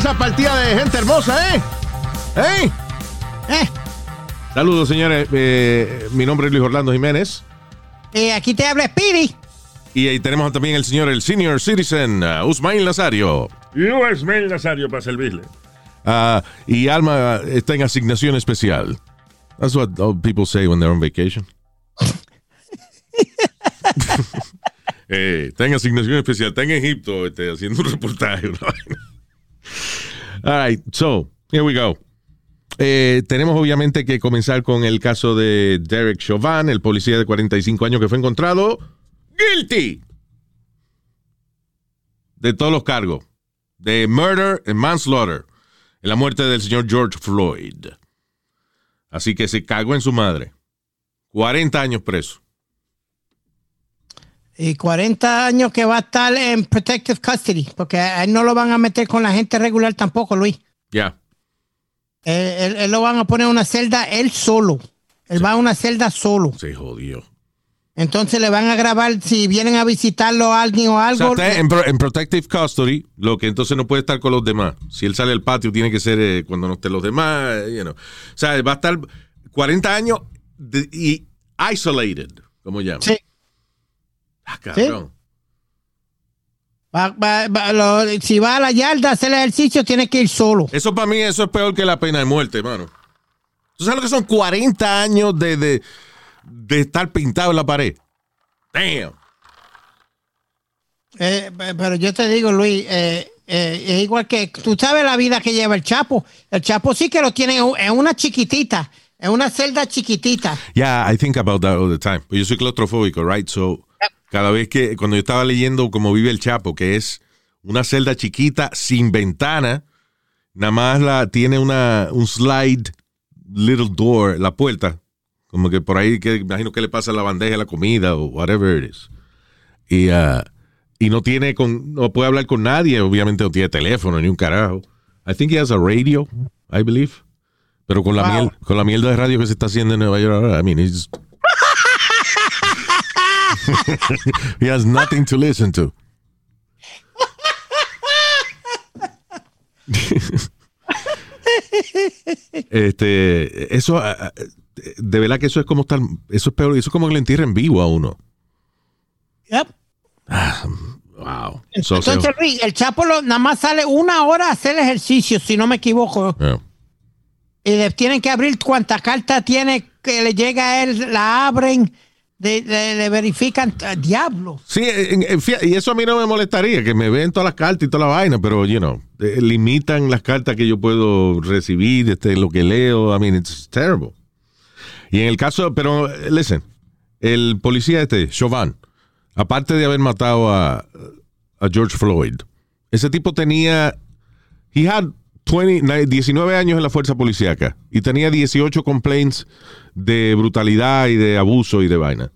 Esa partida de gente hermosa, eh? ¿Eh? Eh, Saludos, señores. Eh, mi nombre es Luis Orlando Jiménez. eh, aquí te habla Speedy. Y ahí tenemos también el señor, el senior citizen, uh, Usmail Nazario. Mel Nazario para servirle. Ah, y Alma está en asignación especial. That's what all people say when they're on vacation. eh, está en asignación especial. Está en Egipto este, haciendo un reportaje. vaina. All right, so, here we go. Eh, tenemos obviamente que comenzar con el caso de Derek Chauvin, el policía de 45 años que fue encontrado guilty de todos los cargos de murder and manslaughter en la muerte del señor George Floyd. Así que se cagó en su madre. 40 años preso. Y 40 años que va a estar en protective custody, porque a él no lo van a meter con la gente regular tampoco, Luis. Ya. Eh, él, él lo van a poner en una celda él solo. Él va a una celda solo. Se jodió. Entonces le van a grabar si vienen a visitarlo a alguien o O sea, algo. está en, pro- en protective custody, lo que entonces no puede estar con los demás. Si él sale al patio, tiene que ser eh, cuando no estén los demás. eh, you know. O sea, va a estar 40 años de- y isolated, como llaman. Sí. Ah, cabrón. Va- va- va- lo- si va a la yarda a hacer ejercicio, tiene que ir solo. Eso para mí, eso es peor que la pena de muerte, hermano. ¿Tú sabes lo que son 40 años de, de, de estar pintado en la pared? Damn. Eh, pe- pero yo te digo, Luis, eh, eh, es igual que tú sabes la vida que lleva el Chapo. El Chapo sí que lo tiene en una chiquitita, en una celda chiquitita. Yeah, I think about that all the time. Yo soy claustrofóbico, right? So, cada vez que, cuando yo estaba leyendo cómo vive el Chapo, que es una celda chiquita sin ventana, nada más la, tiene una, un slide little door, la puerta, como que por ahí, que imagino que le pasa la bandeja, la comida o whatever it is. Y, ah, y no tiene, con, no puede hablar con nadie, obviamente no tiene teléfono ni un carajo. I think he has a radio, I believe. Pero con la, Wow. miel, con la mierda de radio que se está haciendo en Nueva York ahora, I mean, he's... he has nothing to listen to. este, eso, ah, ah, de verdad que eso es como estar, eso es peor, eso es como que le entierren vivo a uno. Yep. Wow. So, Entonces, so- Luis, el Chapo lo- nada más sale una hora a hacer ejercicio, si no me equivoco. yeah. Y le tienen que abrir cuanta carta tiene que le llega a él, la abren, de- le, le verifican. ah, Diablo. Sí, fíjate, y eso a mí no me molestaría, que me ven todas las cartas y toda la vaina, pero, you know, eh, limitan las cartas que yo puedo recibir, este, lo que leo. I mean, it's terrible. Y en el caso, pero, eh, listen, el policía este, Chauvin, aparte de haber matado a, a George Floyd, ese tipo tenía, he had 20, na- 19 años en la fuerza policíaca y tenía 18 complaints de brutalidad y de abuso y de vaina.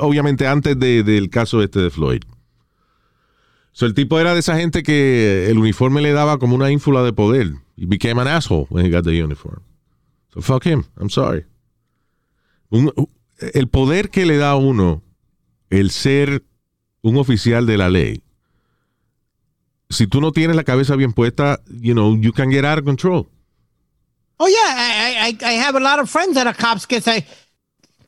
Obviamente antes de- del caso este de Floyd. So, el tipo era de esa gente que el uniforme le daba como una ínfula de poder. He became an asshole when he got the uniform. So fuck him. I'm sorry. El poder que le da a uno el ser un oficial de la ley. Si tú no tienes la cabeza bien puesta, you know, you can get out of control. Oh, yeah, I, I, I have a lot of friends that are cops que se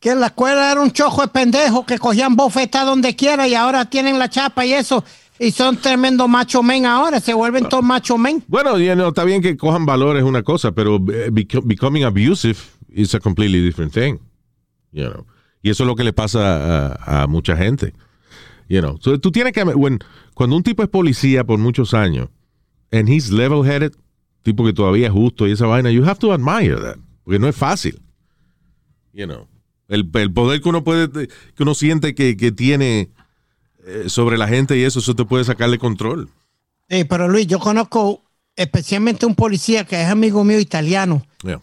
que en la escuela era un chojo de pendejos que cogían bofetas donde quiera y ahora tienen la chapa y eso y son tremendo macho men ahora, se vuelven todos macho men. Bueno, you know, está bien que cojan valores una cosa, pero eh, beco- becoming abusive is a completely different thing. You know. Y eso es lo que le pasa a, a mucha gente. You know. So, tú tienes que when- cuando un tipo es policía por muchos años and he's level-headed, tipo que todavía es justo y esa vaina, you have to admire that, porque no es fácil. You know. El, el poder que uno puede que uno siente que, que tiene eh, sobre la gente y eso eso te puede sacarle control. Sí, pero Luis, yo conozco especialmente un policía que es amigo mío italiano, Yeah.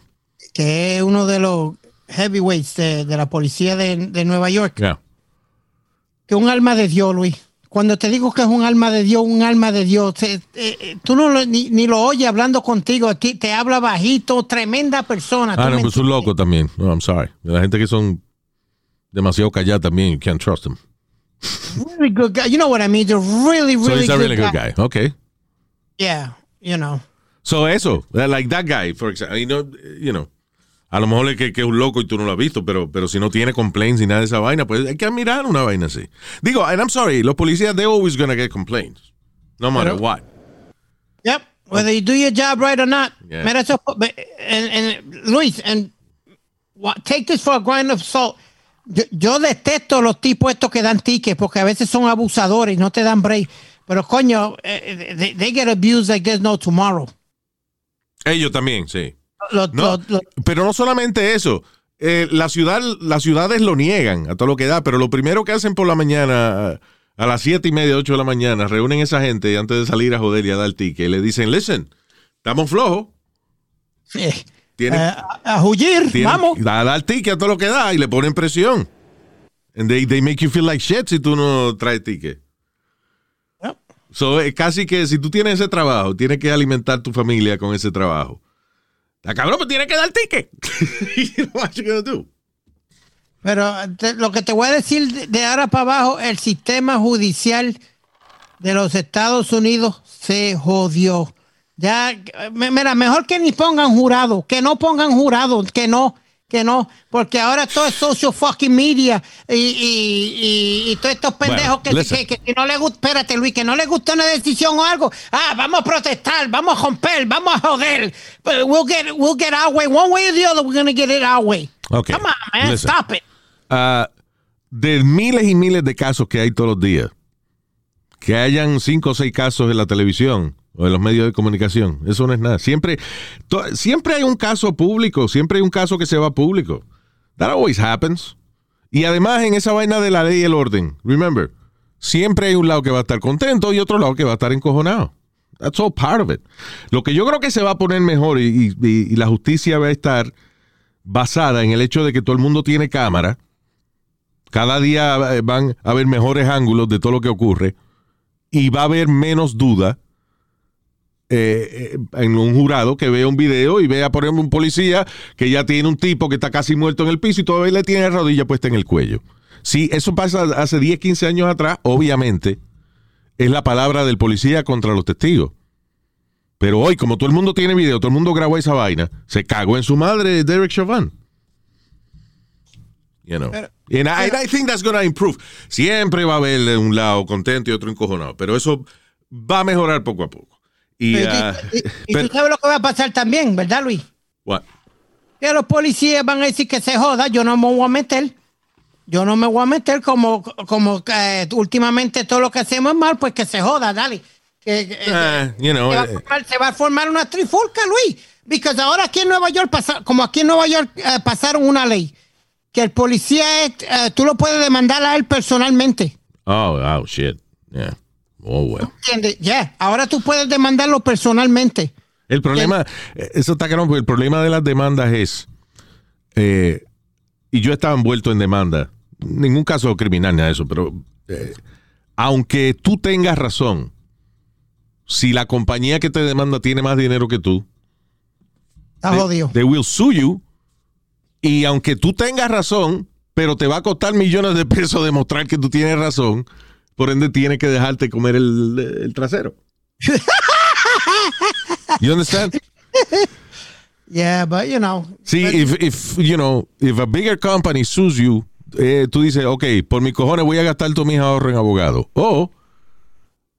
que es uno de los heavyweights de, de la policía de, de Nueva York, Yeah. que un alma de Dios, Luis. Cuando te digo que es un alma de Dios, un alma de Dios, te- eh, eh, tú no lo- ni, ni lo oyes hablando contigo, a ti te habla bajito, tremenda persona. ¿tú Ah, no, me pues un loco también. No, I'm sorry. La gente que son demasiado calladas también, you can't trust them. Really good guy. You know what I mean? They're really, So really he's a good, really good guy. guy. Okay. Yeah, you know. So eso, like that guy, for example, you know, you know, a lo mejor es que, que es un loco y tú no lo has visto, pero, pero si no tiene complaints ni nada de esa vaina, pues hay que admirar una vaina así. Digo, and I'm sorry, los policías, they're always gonna get complaints. No matter Pero- what. Yep. Whether you do your job right or not. Yeah. Mira, eso, and, and Luis, and take this for a grain of salt. Yo, yo detesto los tipos estos que dan tickets porque a veces son abusadores y no te dan break. Pero coño, eh, they, they get abused like there's no tomorrow. Ellos también, sí. No, pero no solamente eso. Eh, la ciudad, las ciudades lo niegan a todo lo que da, pero lo primero que hacen por la mañana, a, las siete y media, ocho de la mañana, reúnen a esa gente antes de salir a joder y a dar ticket. Y le dicen, listen, estamos flojos. eh, Tienen, eh, a, a huir, tienen- vamos. A dar ticket a todo lo que da y le ponen presión. And they, they make you feel like shit si tú no traes ticket. Yep. So, es casi que si tú tienes ese trabajo, tienes que alimentar tu familia con ese trabajo. La cabrón, pues tienes que dar ticket. you do? Pero lo que te voy a decir de, ahora para abajo, el sistema judicial de los Estados Unidos se jodió. Ya, eh, mira, mejor que ni pongan jurado, que no pongan jurado, que no, que no, porque ahora todo es social fucking media y, y, y, y todos estos pendejos Bueno, que, que, que si no le gusta, espérate Luis, que no le gusta una decisión o algo, ah, vamos a protestar, vamos a romper, vamos a joder, But we'll get, we'll get our way, one way or the other, we're gonna get it our way. Okay, Come on, man, listen. stop it. Ah, de miles y miles de casos que hay todos los días, que hayan cinco o seis casos en la televisión o en los medios de comunicación, eso no es nada. Siempre, siempre hay un caso público, siempre hay un caso que se va público. That always happens. Y además en esa vaina de la ley y el orden, remember, siempre hay un lado que va a estar contento y otro lado que va a estar encojonado. That's all part of it. Lo que yo creo que se va a poner mejor y, y- y la justicia va a estar basada en el hecho de que todo el mundo tiene cámara. Cada día eh, van a haber mejores ángulos de todo lo que ocurre y va a haber menos duda eh, en un jurado que vea un video y vea, por ejemplo, un policía que ya tiene un tipo que está casi muerto en el piso y todavía le tiene la rodilla puesta en el cuello. Si eso pasa hace 10, 15 años atrás, obviamente es la palabra del policía contra los testigos. Pero hoy, como todo el mundo tiene video, todo el mundo grabó esa vaina, se cagó en su madre Derek Chauvin. You know. Pero- And I, and I think that's gonna improve. Siempre va a haber un lado contento y otro encojonado, pero eso va a mejorar poco a poco. Y, Y, y- y- y pero- tú sabes lo que va a pasar también, ¿verdad, Luis? what? Que los policías van a decir que se joda, yo no me voy a meter. Yo no me voy a meter como, como eh, últimamente todo lo que hacemos es mal, pues que se joda, dale. Que, Ah, you know, se, va a eh, formar, se va a formar una trifulca, Luis. Porque ahora aquí en Nueva York, pasa, como aquí en Nueva York eh, pasaron una ley, que el policía, eh, tú lo puedes demandar a él personalmente. oh, oh, shit. Yeah. Oh. Ya, ahora tú puedes demandarlo personalmente. El problema, eh, eso está claro, porque el problema de las demandas es, eh, y yo estaba envuelto en demanda, ningún caso criminal ni de eso, pero eh, aunque tú tengas razón, si la compañía que te demanda tiene más dinero que tú, Está they, they will sue you, y aunque tú tengas razón, pero te va a costar millones de pesos demostrar que tú tienes razón, por ende tienes que dejarte comer el, el trasero. You understand? Yeah, but you know. Sí, if, if, you know, if a bigger company sues you, eh, tú dices, ok, por mis cojones voy a gastar todos mis ahorros en abogado. O,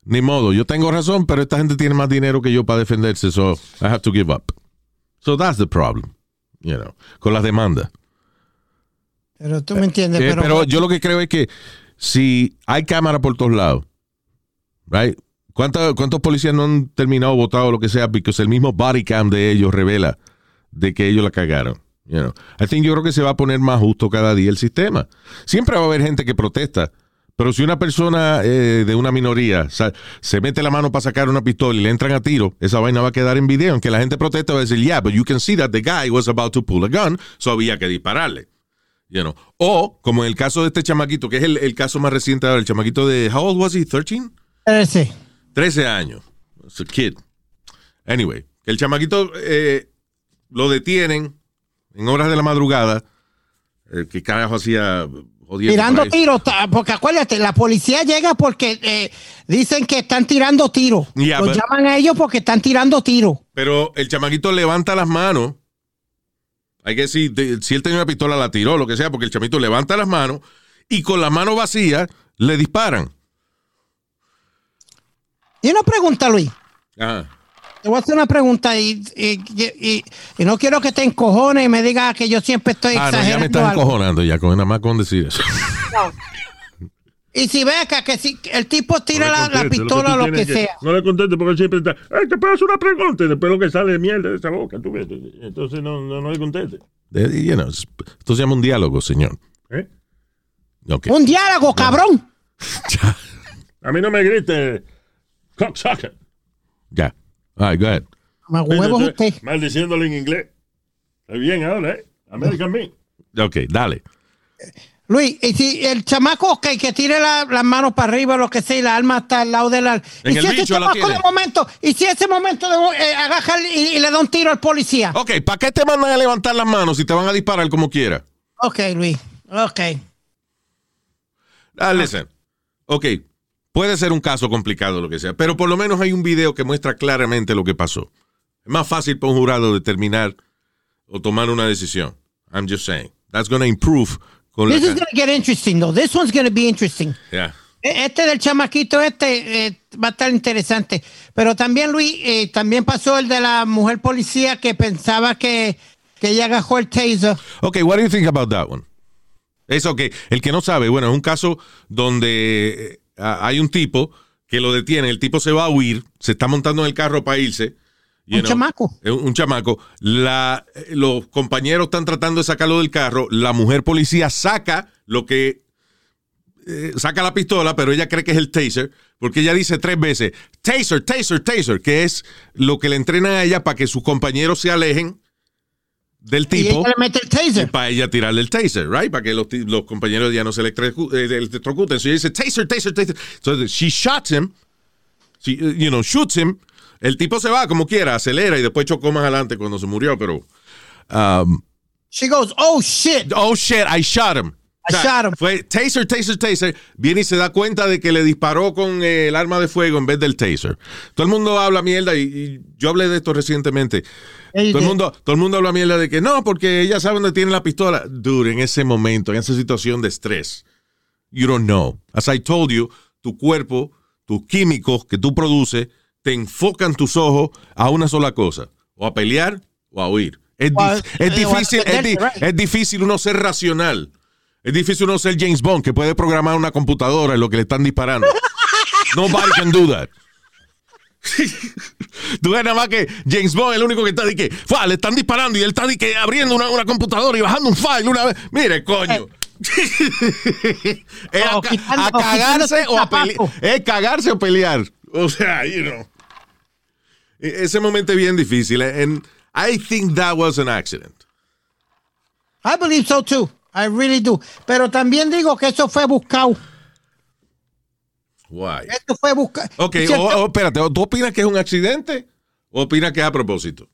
ni modo, yo tengo razón, pero esta gente tiene más dinero que yo para defenderse, so I have to give up. So that's the problem, you know, con las demandas. Pero tú me entiendes. Eh, pero, pero yo lo que creo es que si hay cámara por todos lados, right? ¿Cuántos, ¿Cuántos policías no han terminado votado o lo que sea? Porque el mismo body cam de ellos revela de que ellos la cagaron. Yo creo que se va a poner más justo cada día el sistema. Siempre va a haber gente que protesta, Pero si una persona eh, de una minoría se mete la mano para sacar una pistola y le entran a tiro, esa vaina va a quedar en video. Aunque la gente protesta, va a decir, yeah, but you can see that the guy was about to pull a gun, so había que dispararle. You know. O, como en el caso de este chamaquito, que es el, el caso más reciente ahora, el chamaquito de, how old was he? 13? Ese. 13 años. It's a kid. Anyway, que el chamaquito eh, lo detienen en horas de la madrugada. Eh, ¿Qué carajo hacía? Tirando tiros, porque acuérdate, la policía llega porque eh, dicen que están tirando tiros. Yeah, Los but- llaman a ellos porque están tirando tiros. Pero el chamaquito levanta las manos. Hay que decir, de- si él tenía una pistola, la tiró, lo que sea, porque el chamito levanta las manos y con la mano vacía le disparan. Y una pregunta, Luis. Ajá. Te voy a hacer una pregunta y, y- y- y no quiero que te encojones y me digas que yo siempre estoy Ah, no, ya me exagerando. estás algo. encojonando ya, con nada más con decir eso. Y si ves acá que si el tipo tira No le la, la conteste, pistola o lo que tienes sea. No le conteste porque él siempre está. Ay, te puedo hacer una pregunta. Y después lo que sale de mierda de esa boca, tú ves. Entonces no, no, no le conteste. Eh, you know, esto se llama un diálogo, señor. ¿eh? Ok. Un diálogo, cabrón. A mí no me grite. Cocksucker. Ya. All right, go ahead. Más huevos usted. Maldiciéndole en inglés. Está bien ahora, ¿eh? American Me. Ok, dale. Luis, y si el chamaco que, que tire la- las manos para arriba, lo que sea, y la arma está al lado del ar- En y el si ese bicho la chamaco tiene. de momento, y si ese momento de, eh, agaja y, y le da un tiro al policía. Ok, ¿para qué te mandan a levantar las manos si te van a disparar como quiera? Ok, Luis. Ok. Ah, listen. Ok, puede ser un caso complicado, lo que sea, pero por lo menos hay un video que muestra claramente lo que pasó. Es más fácil para un jurado determinar o tomar una decisión. I'm just saying. That's going to improve la This is ca- gonna get interesting, though. This one's gonna be interesting. Yeah. E- Este del chamaquito este eh, va a estar interesante. Pero también, Luis, eh, también pasó el de la mujer policía que pensaba que, que ella agajó el taser. Ok, what do you think about that one? Eso que el que no sabe, bueno, es un caso donde eh, hay un tipo que lo detiene, el tipo se va a huir, se está montando en el carro para irse. You Un chamaco. Es Un, chamaco. La, eh, los compañeros están tratando de sacarlo del carro. La mujer policía saca lo que. eh, saca la pistola, pero ella cree que es el taser, porque ella dice tres veces: taser, taser, taser, que es lo que le entrenan a ella para que sus compañeros se alejen del Y tipo ella le mete el taser. para ella tirarle el taser, right? Para que los, los compañeros ya no se electrocu- eh, electrocuten. So ella dice, taser, taser, taser. So she shot him, she, you know, shoots him. El tipo se va como quiera, acelera y después chocó más adelante cuando se murió, pero... um, She goes, oh shit. oh, shit, I shot him. I shot him. Fue taser, taser, taser. Viene y se da cuenta de que le disparó con eh, el arma de fuego en vez del taser. Todo el mundo habla mierda y, y yo hablé de esto recientemente. Todo el, mundo, todo el mundo habla mierda de que no, porque ella sabe dónde tiene la pistola. Dude, en ese momento, en esa situación de estrés, you don't know. As I told you, tu cuerpo, tus químicos que tú produces, te enfocan tus ojos a una sola cosa, o a pelear o a huir. Es, eh, difícil, es, di- defenderte, right. es difícil uno ser racional. Es difícil uno ser James Bond, que puede programar una computadora en lo que le están disparando. Nobody can do that. Tú ves nada más que James Bond es el único que está de que, "Fua, le están disparando y él está de que abriendo una, una computadora y bajando un file una vez. Mire, coño. es a, cagarse o a pelear. Es cagarse o pelear. O sea, you know. E- Ese momento es bien difícil. And I think that was an accident. I believe so too. I really do. Pero también digo que eso fue buscado. Why? Esto fue buscado. Ok, ¿Cierto? o, o, espérate, ¿tú opinas que es un accidente o opinas que es a propósito?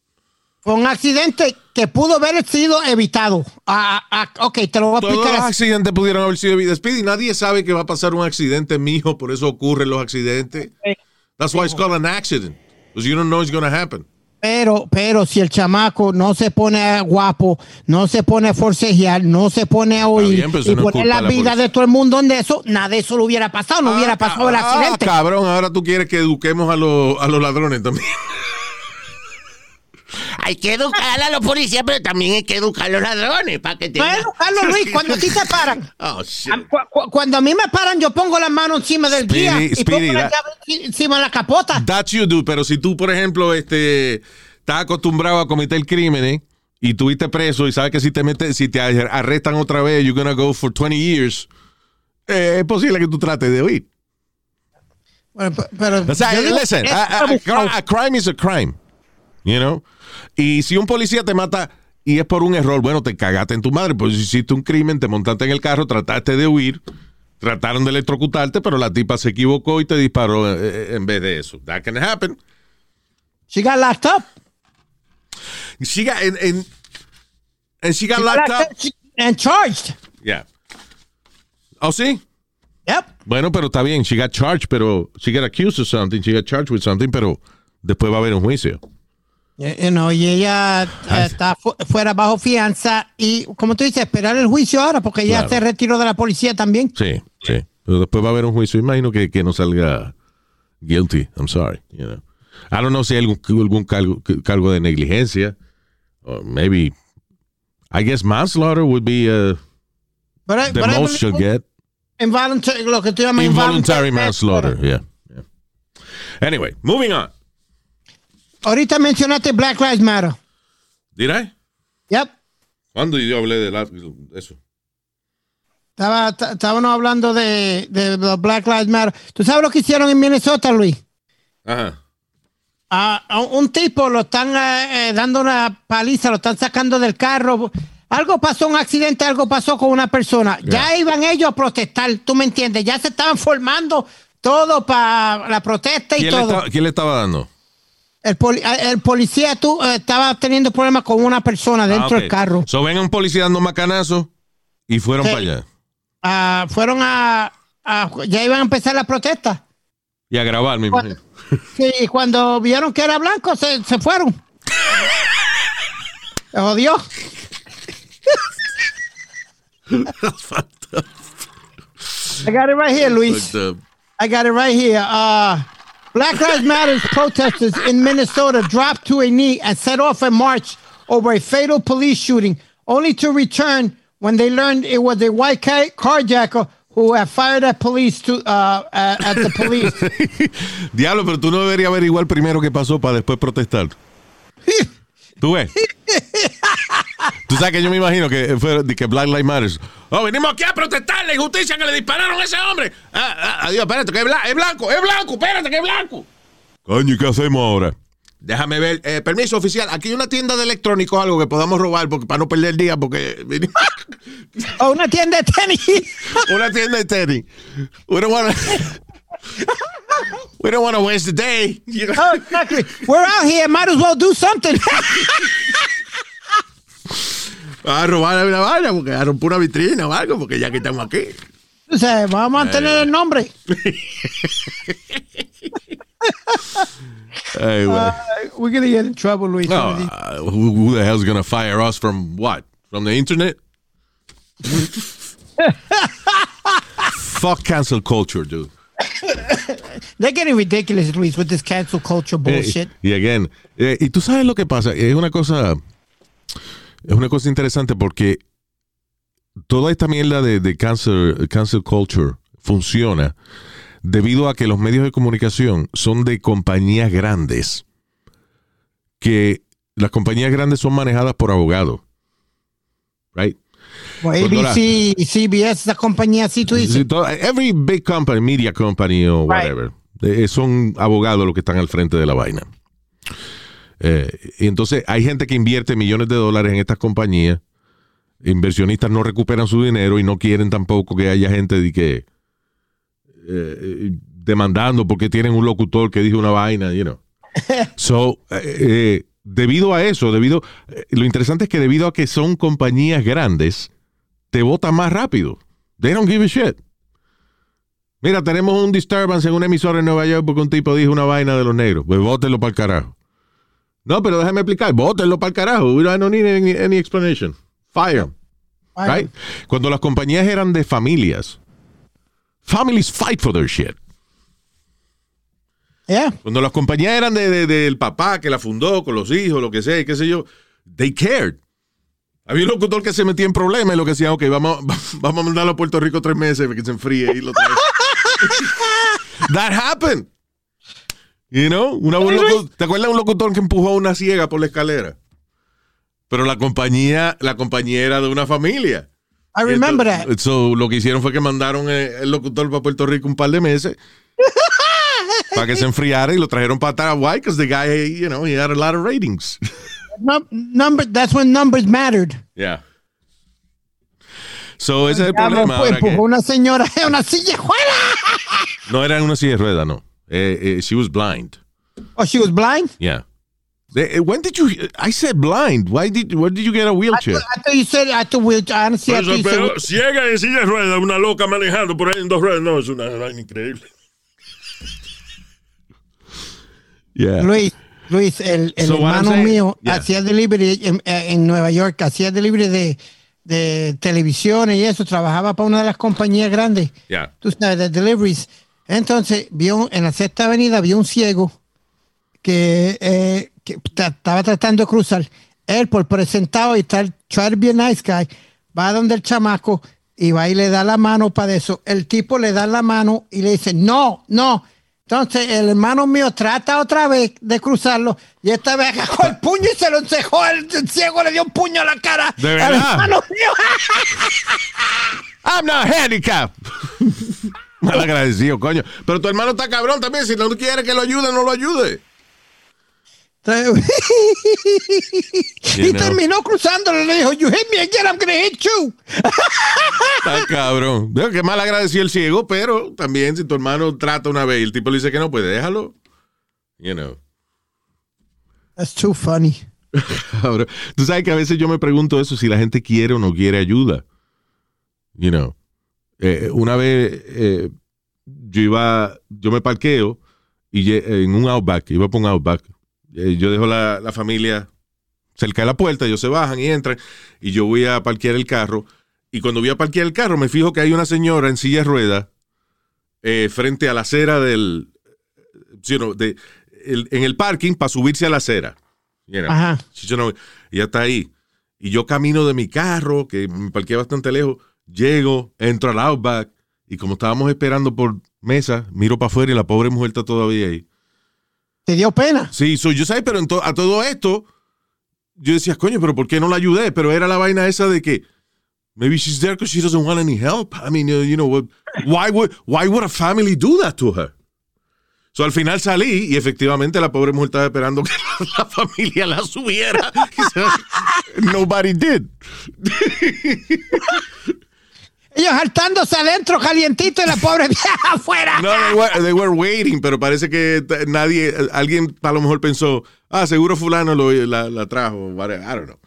Fue un accidente que pudo haber sido evitado. Ah, ah, ah, ok, te lo voy a Todos los explicar. así. accidentes pudieron haber sido vida. Speedy, nadie sabe que va a pasar un accidente, mijo, por eso ocurren los accidentes. That's why it's called an accident. Because you don't know it's going to happen. Pero, pero si el chamaco no se pone guapo, no se pone a forcejear, no se pone a oír bien, y no poner la vida de todo el mundo en eso, nada de eso lo hubiera pasado, no hubiera Ah, pasado el ah, accidente. cabrón, ahora tú quieres que eduquemos a, los- a los ladrones también. Hay que educar a los policías, pero también hay que educar a los ladrones para que tengan... Bueno, Carlos Luis, cuando a ti te paran, Oh, shit. a- cu- cu- cuando a mí me paran, yo pongo la mano encima del Speedy, guía y Speedy, pongo la llave encima de la capota. That's you do, pero si tú, por ejemplo, este, estás acostumbrado a cometer crímenes y tuviste preso y sabes que si te metes, si te arrestan otra vez, you're gonna go for 20 years. eh, es posible que tú trates de huir. Bueno, pe- pero O sea, listen, a crime is a crime. You know? Y si un policía te mata y es por un error, bueno, te cagaste en tu madre, pues hiciste un crimen, te montaste en el carro, trataste de huir, trataron de electrocutarte, pero la tipa se equivocó y te disparó eh, eh, en vez de eso. That can happen. She got locked up. She got, and, and, and she got She locked up. and charged. Yeah. ¿Oh, sí? Yep. Bueno, pero está bien. She got charged, pero she got accused of something. She got charged with something, pero después va a haber un juicio. You you know, y ella eh, está fu- fuera bajo fianza y, como tú dices, esperar el juicio ahora porque ella Claro. se retiró de la policía también. Sí, sí. Pero después va a haber un juicio. Imagino que, que no salga guilty. I'm sorry. You know. I don't know si hay algún, algún cargo, cargo de negligencia. Or maybe. I guess manslaughter would be uh, But I- the but most she'll get. involuntary- lo que tú llamas Involuntary manslaughter. Yeah. yeah. Anyway, moving on. Ahorita mencionaste Black Lives Matter. Did I? Yep. ¿Cuándo yo hablé de, la- de eso? Estaba, estábamos hablando de, de Black Lives Matter. ¿Tú sabes lo que hicieron en Minnesota, Luis? Ajá. A, a un tipo lo están eh, eh, dando una paliza, lo están sacando del carro. Algo pasó, un accidente, algo pasó con una persona. Ya iban ellos a protestar, tú me entiendes. Ya se estaban formando todo para la protesta y ¿Quién le, todo. estaba, quién le estaba dando? El, poli- eh, el policía tú, eh, estaba teniendo problemas con una persona dentro Ah, ok. del carro. So ven a un policía dando macanazo y fueron Sí. para allá. Ah, fueron a, a- Ya iban a empezar la protesta. Y a grabar, me imagino. Sí, y cuando vieron que era blanco, se, se fueron. Se jodió. I got it right here, Luis. I got it right here. Uh, Black Lives Matter protesters in Minnesota dropped to a knee and set off a march over a fatal police shooting, only to return when they learned it was a white ca- carjacker who had fired at police to uh, at, at the police. Diablo, pero tú no deberías averiguar primero qué pasó para después protestar. ¿Tú ves? Tú sabes que yo me imagino que fue de que Black Lives Matter. Oh, venimos aquí a protestar la injusticia que le dispararon a ese hombre. Ah, ah, adiós, espérate, que es, bla- es blanco, es blanco, espérate, que es blanco. Coño, ¿y qué hacemos ahora? Déjame ver, eh, permiso oficial, aquí hay una tienda de electrónicos, algo que podamos robar porque, para no perder el día, porque oh, una tienda de tenis. una tienda de tenis. We don't wanna, we don't wanna waste the day. you know? oh, exactly. We're out here. Might as well do something. a robar una vaina porque a romper una vitrina o algo, porque ya que estamos aquí. O sea, vamos a mantener el nombre. Güey. Uh, we're gonna get in trouble, Luis. No, uh, who, who the hell's gonna fire us from what? From the internet? Fuck cancel culture, dude. They're getting ridiculous, Luis, with this cancel culture bullshit. Y again, eh, y tú sabes lo que pasa, es una cosa, es una cosa interesante porque toda esta mierda de, de cancel, cancel culture funciona debido a que los medios de comunicación son de compañías grandes, que las compañías grandes son manejadas por abogados, right? La- ABC, CBS, esa compañía así, tú dices. Sí, every big company, media company o Right. whatever, eh, son abogados los que están al frente de la vaina. Eh, y entonces hay gente que invierte millones de dólares en estas compañías. Inversionistas no recuperan su dinero y no quieren tampoco que haya gente de que eh, demandando porque tienen un locutor que dijo una vaina, you know. So, eh, debido a eso, debido, lo interesante es que debido a que son compañías grandes, te votan más rápido. They don't give a shit. Mira, tenemos un disturbance en una emisora en Nueva York porque un tipo dijo una vaina de los negros. Pues para el carajo. No, pero déjame explicar. Bótenlo para el carajo. We don't need any, any explanation. Fire. Right? Cuando las compañías eran de familias, families fight for their shit. Yeah. Cuando las compañías eran de, de- del papá que la fundó con los hijos, lo que sea, y qué sé yo, they cared. Había un locutor que se metía en problemas y lo que decía, ok, vamos, vamos a mandarlo a Puerto Rico tres meses para que se enfríe y lo trae. That happened. You know? Una- un locu- ¿Te acuerdas de un locutor que empujó a una ciega por la escalera? Pero la compañía, la compañía era de una familia. I remember that. So, lo que hicieron fue que mandaron eh, el locutor para Puerto Rico un par de meses para que se enfriara y lo trajeron para. Why? Because the guy, you know, he had a lot of ratings. Num- number, that's when numbers mattered. yeah. So, ese es el problema. pues, empujó una señora en una silla fuera. no era una silla de ruedas, no. Eh, eh, she was blind. Oh, she was blind? Yeah. Eh, eh, when did you? I said blind. Why did? Where did you get a wheelchair? I thought you said, I thought, we, honestly, I Eso, thought you said, pero ciega en silla de ruedas, una loca manejando por ahí en dos ruedas. No, es una vaina increíble. Yeah. Luis, Luis, el, el So hermano saying- mío Yeah. hacía delivery en, en Nueva York, hacía delivery de, de televisiones y eso, trabajaba para una de las compañías grandes, Yeah. tú sabes, de deliveries. Entonces, vio en la sexta avenida, vio un ciego que, eh, que estaba tratando de cruzar. Él, por presentado y tal, a nice guy, va donde el chamaco y va y le da la mano para eso. El tipo le da la mano y le dice, no, no. Entonces, el hermano mío trata otra vez de cruzarlo y esta vez agarró el puño y se lo encejó. El, el ciego le dio un puño a la cara. ¿De al verdad? hermano mío. I'm not handicapped. Mal agradecido, coño. Pero tu hermano está cabrón también. Si no quiere que lo ayude, no lo ayude. y terminó cruzándolo. Le dijo, you hit me again, I'm gonna hit you. Está cabrón. Veo que mal agradecido el ciego, pero también si tu hermano trata una vez y el tipo le dice que no, pues déjalo. You know. That's too funny. Tú sabes que a veces yo me pregunto eso, si la gente quiere o no quiere ayuda. You know. Eh, una vez eh, yo iba, yo me parqueo y en un outback, iba por un outback. Eh, yo dejo la, la familia cerca de la puerta, ellos se bajan y entran y yo voy a parquear el carro. Y cuando voy a parquear el carro, me fijo que hay una señora en silla de ruedas frente a la acera del, you know, de, el- en el parking para subirse a la acera. You know. Ajá. Sí, yo no- ella está ahí. Y yo camino de mi carro, que me parqué bastante lejos, llego, entro al Outback, y como estábamos esperando por mesa, miro para afuera y la pobre mujer está todavía ahí. ¿Te dio pena? Sí, soy yo, ¿sabes? Pero to- a todo esto, yo decía, coño, pero ¿por qué no la ayudé? Pero era la vaina esa de que, maybe she's there because she doesn't want any help. I mean, you know, why would, why would a family do that to her? So, al final salí y efectivamente la pobre mujer estaba esperando que la familia la subiera. Nobody did. Ellos saltándose adentro, calientito, y la pobre vieja afuera. No, they were, they were waiting, pero parece que nadie, alguien a lo mejor pensó, ah, seguro fulano lo, la, la trajo, whatever, I don't know.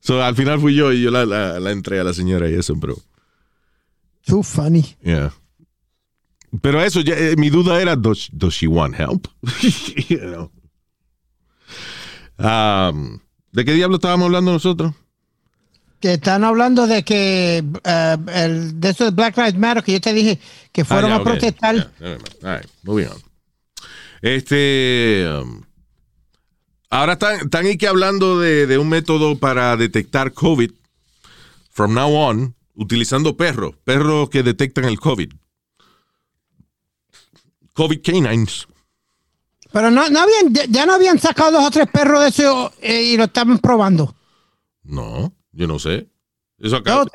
So, al final fui yo y yo la, la, la entré a la señora y eso, pero, Too funny. yeah. Pero eso, ya, eh, mi duda era, does, does she want help? You know. Um, ¿De qué diablo estábamos hablando nosotros? Que están hablando de que eh, el, de eso de Black Lives Matter, que yo te dije que fueron Ah, ya, a protestar. Right, moving on. Este. um, ahora están, están aquí hablando de, de un método para detectar COVID from now on, utilizando perros, perros que detectan el COVID. COVID canines. Pero no, no habían, ya- ya no habían sacado dos o tres perros de eso eh, y lo estaban probando. No, yo no sé. Eso acá. No.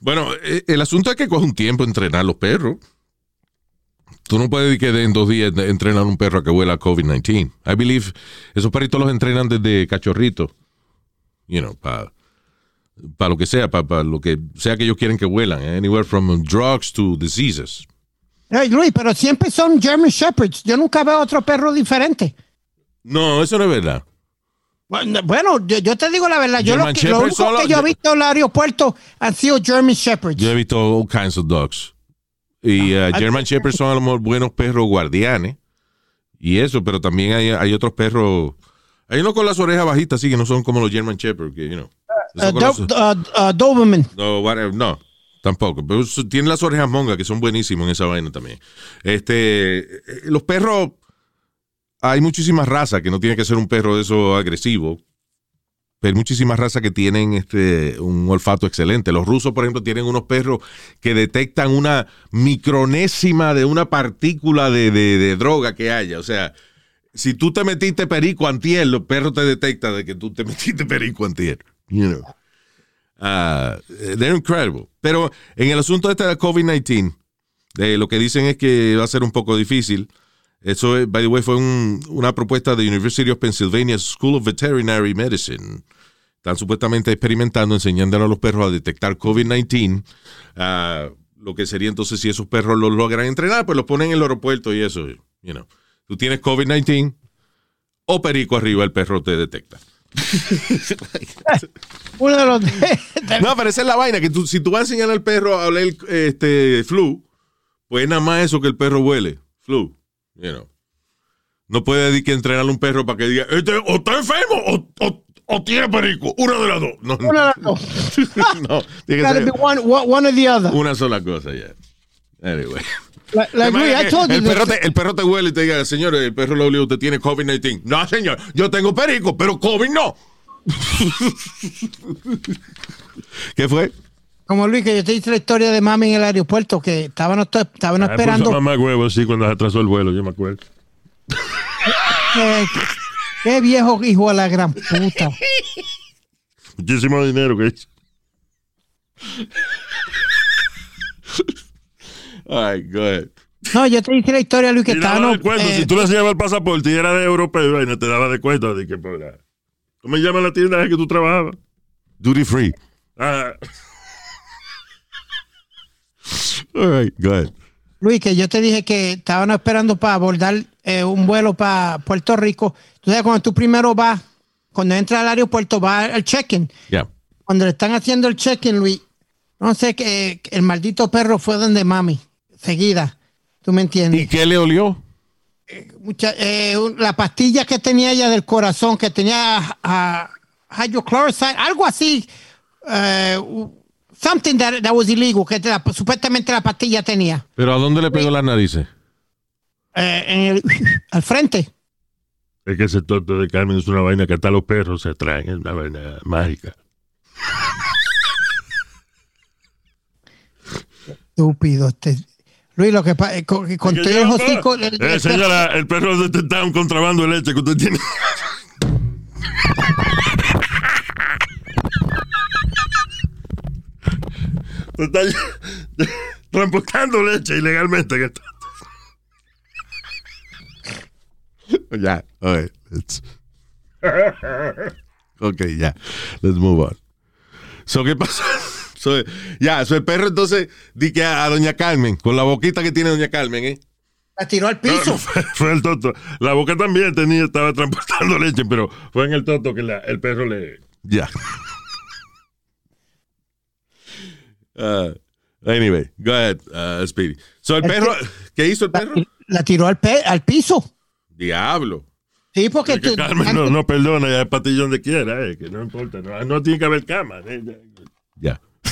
Bueno, eh, el asunto es que coge un tiempo entrenar los perros. Tú no puedes que en dos días entrenar un perro a que huela a COVID-19. I believe esos perritos los entrenan desde cachorrito. You know, para lo que sea, para lo que sea que ellos quieren que huelan. eh, Anywhere from drugs to diseases. Hey, Luis, pero siempre son German Shepherds. Yo nunca veo otro perro diferente. No, eso no es verdad. Bueno, yo, yo te digo la verdad. Yo lo, German que, lo Shepherds único solo- que yo he visto en el aeropuerto han sido German Shepherds. Yo he visto all kinds of dogs. Y uh, German Shepherds son a lo mejor buenos perros guardianes. Y eso, pero también hay, hay otros perros. Hay unos con las orejas bajitas, sí, que no son como los German Shepherds, que, you know. Uh, Do- uh, uh, Doberman. no, whatever, no, tampoco. Pero tienen las orejas mongas, que son buenísimos en esa vaina también. Este, eh, los perros, hay muchísimas razas, que no tiene que ser un perro de eso agresivo. Pero hay muchísimas razas que tienen este, un olfato excelente. Los rusos, por ejemplo, tienen unos perros que detectan una micronésima de una partícula de, de- droga que haya. O sea, si tú te metiste perico antier, los perros te detectan de que tú te metiste perico antier. You. Ah, they're incredible. Pero en el asunto este de COVID-19, eh, lo que dicen es que va a ser un poco difícil. Eso, by the way, fue un- una propuesta de University of Pennsylvania School of Veterinary Medicine. Están supuestamente experimentando, enseñándole a los perros a detectar COVID-19. Ah, lo que sería entonces, si esos perros los logran entrenar, pues los ponen en el aeropuerto y eso, you know. Tú tienes COVID-19 o perico arriba, el perro te detecta. Uno de los. No, pero esa es la vaina, que tú, si tú vas a enseñar al perro a oler este, flu, pues nada más eso que el perro huele. Flu, you know. No puede decir que entrenar a un perro para que diga, este, o está enfermo o, o- o tiene perico. Una de las dos. No, Uno de los dos. no, tiene que one, one or the other. una sola cosa ya. Anyway. Like, like, Luis, I told you el, perro this. te, el perro te huele y te diga, señor, el perro lo olió, usted tiene COVID-19. No, señor, yo tengo perico, pero COVID no. ¿Qué fue? Como Luis, que yo te hice la historia de mami en el aeropuerto, que estaban, estaban Ah, esperando. mamá huevo, sí, cuando se atrasó el vuelo, yo me acuerdo. eh, qué viejo hijo de la gran puta. Muchísimo dinero que hizo. All right, go ahead. No, yo te hice la historia, Luis, que de cuento, eh, si tú le enseñabas el pasaporte y era de europeo, y no te daba de cuenta de que, pues, ah, ¿cómo se llama la tienda en que tú trabajabas? Duty free. Ah, All right, go ahead. Luis, que yo te dije que estaban esperando para abordar eh, un vuelo para Puerto Rico. Sabes, cuando tú primero vas, cuando entras al aeropuerto, vas al check-in. Yeah. Cuando le están haciendo el check-in, Luis, no sé, que el maldito perro fue donde mami, seguida. ¿Tú me entiendes? ¿Y qué le olió? Mucha- eh, la pastilla que tenía ella del corazón, que tenía ah, hydrochloroside, algo así, eh, something that, that was illegal, que la- supuestamente la pastilla tenía. ¿Pero a dónde le pegó las narices? Eh, en el- al frente. es que ese tonto de Carmen es una vaina que hasta los perros se traen, es una vaina mágica. Estúpido. Este. Luis, lo que pasa, con, con Que todo el hocico, eh, señora, el perro detectado un contrabando de leche que usted tiene. Está transportando leche ilegalmente. en esta- Ya, let's- Ok, ya. Let's move on. So, ¿qué pasa? So, ya, so el perro entonces di que a, a doña Carmen, con la boquita que tiene doña Carmen, ¿eh? la tiró al piso. no, fue, fue el toto. La boca también tenía, estaba transportando leche, pero fue en el toto que la- el perro le. Ya. Uh, anyway, go ahead, uh, Speedy. So, el perro, ¿qué hizo el perro? La tiró al, pe- al piso. Diablo. Sí, porque tú- Carmen no, no perdona, ya es patillón donde quiera, eh, que no importa. No, no tiene que haber cama. eh, Ya.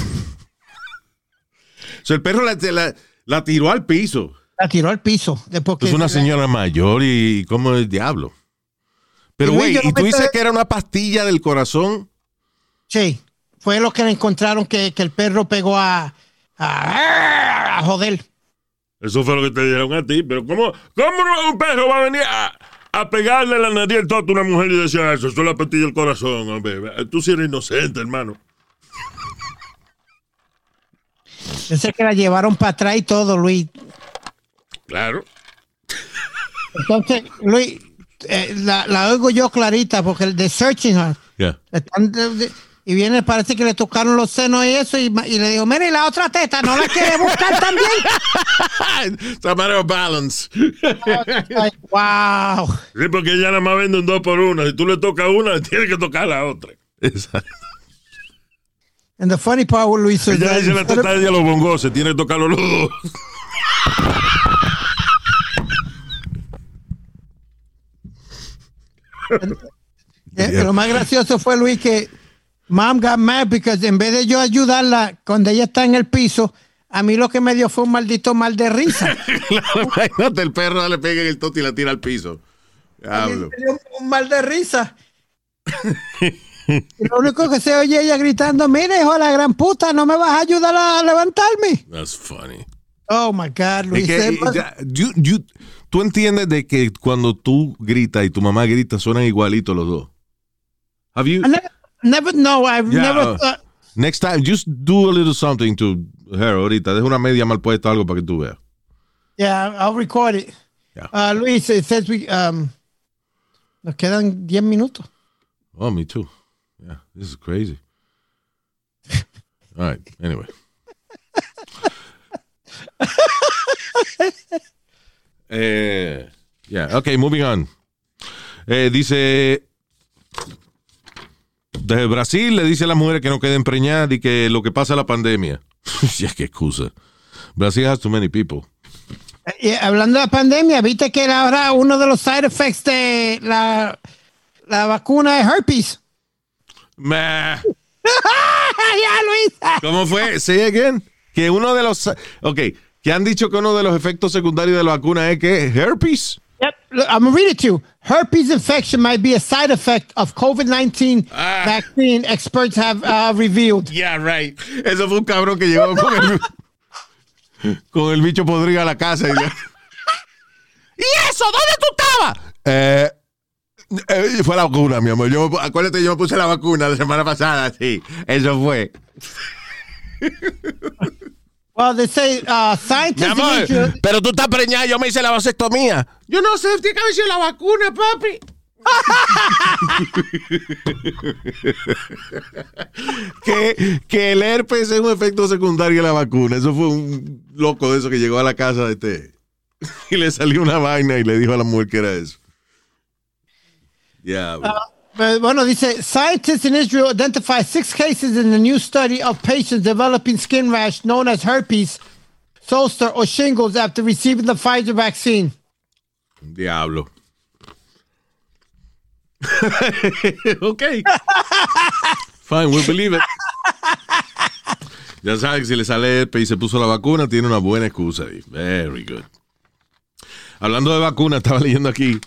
So, el perro la, la- la tiró al piso. la tiró al piso. Después Es una señora mayor y, y como el diablo. Pero, Y güey, yo ¿y no tú me dices estoy- que era una pastilla del corazón? Sí, fue lo que le encontraron que, que el perro pegó a, a, a joder. Eso fue lo que te dieron a ti, pero ¿cómo, cómo un perro va a venir a, a pegarle la nariz al toto a una mujer y decir "Ah, eso? Eso es la pastilla del corazón, hombre. Tú sí eres inocente, hermano. Yo sé que la llevaron para atrás y todo, Luis. Claro. Entonces, Luis, eh, la, la oigo yo clarita porque el de Searching Her. Están de- de- y viene, parece que le tocaron los senos y eso, y, le digo, mire, y la otra teta, ¿no la quiere buscar también? It's a matter of balance. Wow. Sí, porque ella nada más vende un dos por una. Si tú le tocas una, tienes que tocar la otra. Exacto. And the funny part, Luis, is Ella dice la teta de los bongos, se tiene que tocarlo los dos. Eh, Lo más gracioso fue, Luis, que mom got mad because en vez de yo ayudarla cuando ella está en el piso, a mí lo que me dio fue un maldito mal de risa. Imagínate, el perro le pega en el toto y la tira al piso. Diablo. Me dio un mal de risa. Y lo único que se oye ella gritando, mire, hijo de la gran puta, no me vas a ayudar a levantarme. That's funny. Oh my God, Es Luis. que, eh, ya, you- you- tú entiendes de que cuando tú gritas y tu mamá grita suenan igualitos los dos. Have you? Never, never, no, I've Yeah, never uh, thought. Next time, just do a little something to her ahorita. Deja una media mal puesta algo para que tú veas. Yeah, I'll record it. Yeah. Uh, Luis, it says we, um, nos quedan 10 minutos. Oh, me too. Yeah, this is crazy. All right, anyway. eh, yeah, okay, moving on. Eh, dice, desde Brasil le dice a las mujeres que no queden preñadas y que lo que pasa es la pandemia. ya, qué excusa. Brasil has too many people. Y hablando de la pandemia, viste que ahora uno de los side effects de la, la vacuna de herpes. Meh. ya, Luis. ¿Cómo fue? Say again. Que uno de los. Ok, que han dicho que uno de los efectos secundarios de la vacuna es que herpes. Yep. Look, I'm gonna read it to you. Herpes infection might be a side effect of COVID-19 Ah. vaccine. Experts have uh, revealed. Yeah, right. Eso fue un cabrón que llegó con el, con el bicho podrido a la casa. Y, le- ¿Y eso? ¿Dónde tú estabas? Eh, eh, fue la vacuna, mi amor. Yo, acuérdate, yo me puse la vacuna la semana pasada, sí. Eso fue. Well, they say uh, scientists amor, pero tú estás preñada, yo me hice la vasectomía. Yo no sé, tiene que haber sido la vacuna, papi. Que, que el herpes es un efecto secundario de la vacuna. Eso fue un loco de eso que llegó a la casa de este. Y le salió una vaina y le dijo a la mujer que era eso. Ya. But, bueno, dice scientists in Israel identify six cases in the new study of patients developing skin rash known as herpes, zoster, or shingles after receiving the Pfizer vaccine. Diablo. ok. Fine, we'll believe it. Ya saben que si le sale herpes y se puso la vacuna, tiene una buena excusa ahí. Very good. Hablando de vacuna, estaba leyendo aquí.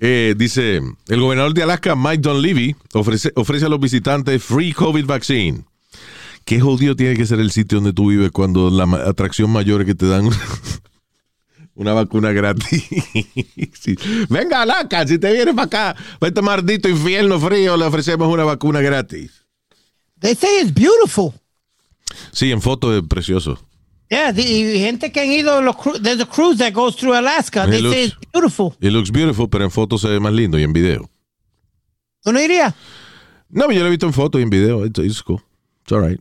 Eh, dice, el gobernador de Alaska, Mike Dunleavy, ofrece, ofrece a los visitantes free COVID vaccine. ¿Qué jodido tiene que ser el sitio donde tú vives cuando la atracción mayor es que te dan una vacuna gratis? Sí. Venga, Alaska, si te vienes para acá, para este maldito infierno frío, le ofrecemos una vacuna gratis. They say it's beautiful. Sí, en foto es precioso. Yeah, the, y gente que han ido, los there's a cruise that goes through Alaska. It They looks- say it's beautiful. It looks beautiful, pero en foto se ve más lindo y en video. ¿Tú no irías? No, yo lo he visto en foto y en video. It's, it's cool. It's all right.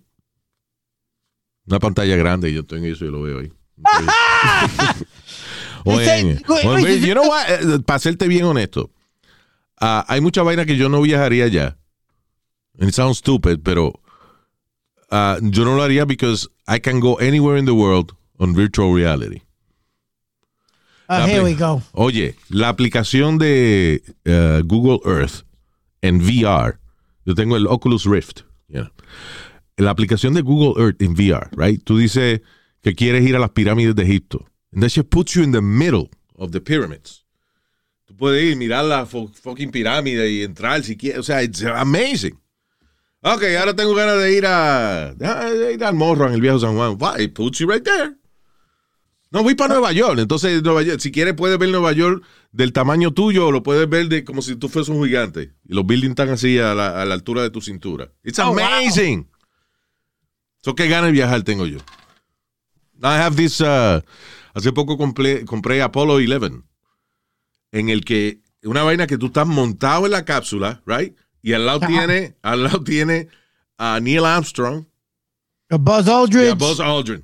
Una pantalla grande y yo en eso y lo veo ahí. o en, Ese- o en- you know what? Eh, Para serte bien honesto, ah, hay mucha vaina que yo no viajaría ya. It sounds stupid, pero ah, yo no lo haría because I can go anywhere in the world on virtual reality. Uh, La here we go. Oye, la aplicación de eh, Google Earth en VR, yo tengo el Oculus Rift. know. La aplicación de Google Earth en VR, right? Tú dices que quieres ir a las pirámides de Egipto. And that shit puts you in the middle of the pyramids. Tú puedes ir, mirar la fu- fucking pirámide y entrar si quieres. O sea, it's amazing. Ok, ahora tengo ganas de ir a, de ir al morro en el viejo San Juan. Why? It puts you right there. No, voy para Nueva York. Entonces, Nueva York, si quieres, puedes ver Nueva York del tamaño tuyo o lo puedes ver de como si tú fueses un gigante. Y los buildings están así a la, a la altura de tu cintura. It's Oh, wow. amazing. So, qué ganas de viajar tengo yo. I have this. uh, hace poco compré, compré Apollo 11. En el que. Una vaina que tú estás montado en la cápsula, right? Y al lado tiene, al lado tiene a Neil Armstrong A Buzz Aldridge. Yeah, Buzz Aldrin.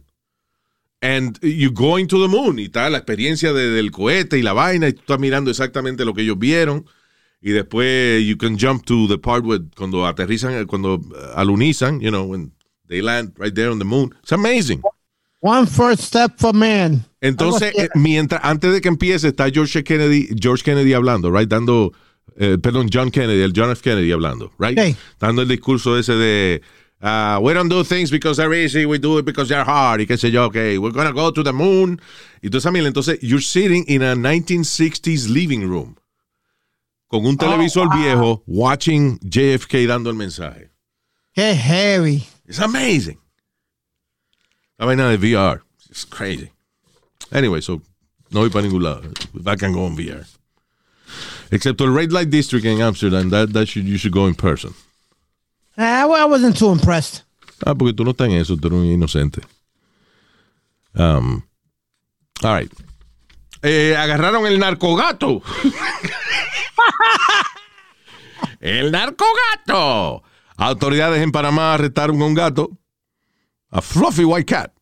And you going to the moon y tal, la experiencia de- del cohete y la vaina, y tú estás mirando exactamente lo que ellos vieron. Y después you can jump to the part where cuando aterrizan, cuando uh, alunizan, you know, when they land right there on the moon. It's amazing. One first step for man. Entonces, eh, mientras, antes de que empiece, está George Kennedy, George Kennedy hablando, right? Dando, eh, perdón, John Kennedy, el John F. Kennedy hablando, right? Dando el discurso ese de, uh, we don't do things because they're easy, we do it because they're hard, y qué sé yo, okay, we're gonna go to the moon. Y tú sabes, entonces, you're sitting in a 1960s living room, con un televisor viejo, watching JFK dando el mensaje. Qué heavy. It's amazing. La vaina de VR. It's crazy. Anyway, so no voy para ningún lado. If I can go on VR. Excepto el Red Light District en Amsterdam, that, that should, you should go in person. I, I wasn't too impressed. Ah, porque tú no estás en eso, tú eres un inocente. Um, all right. Eh, agarraron el narcogato. el narcogato. Autoridades en Panamá arrestaron a un gato, a Fluffy White Cat,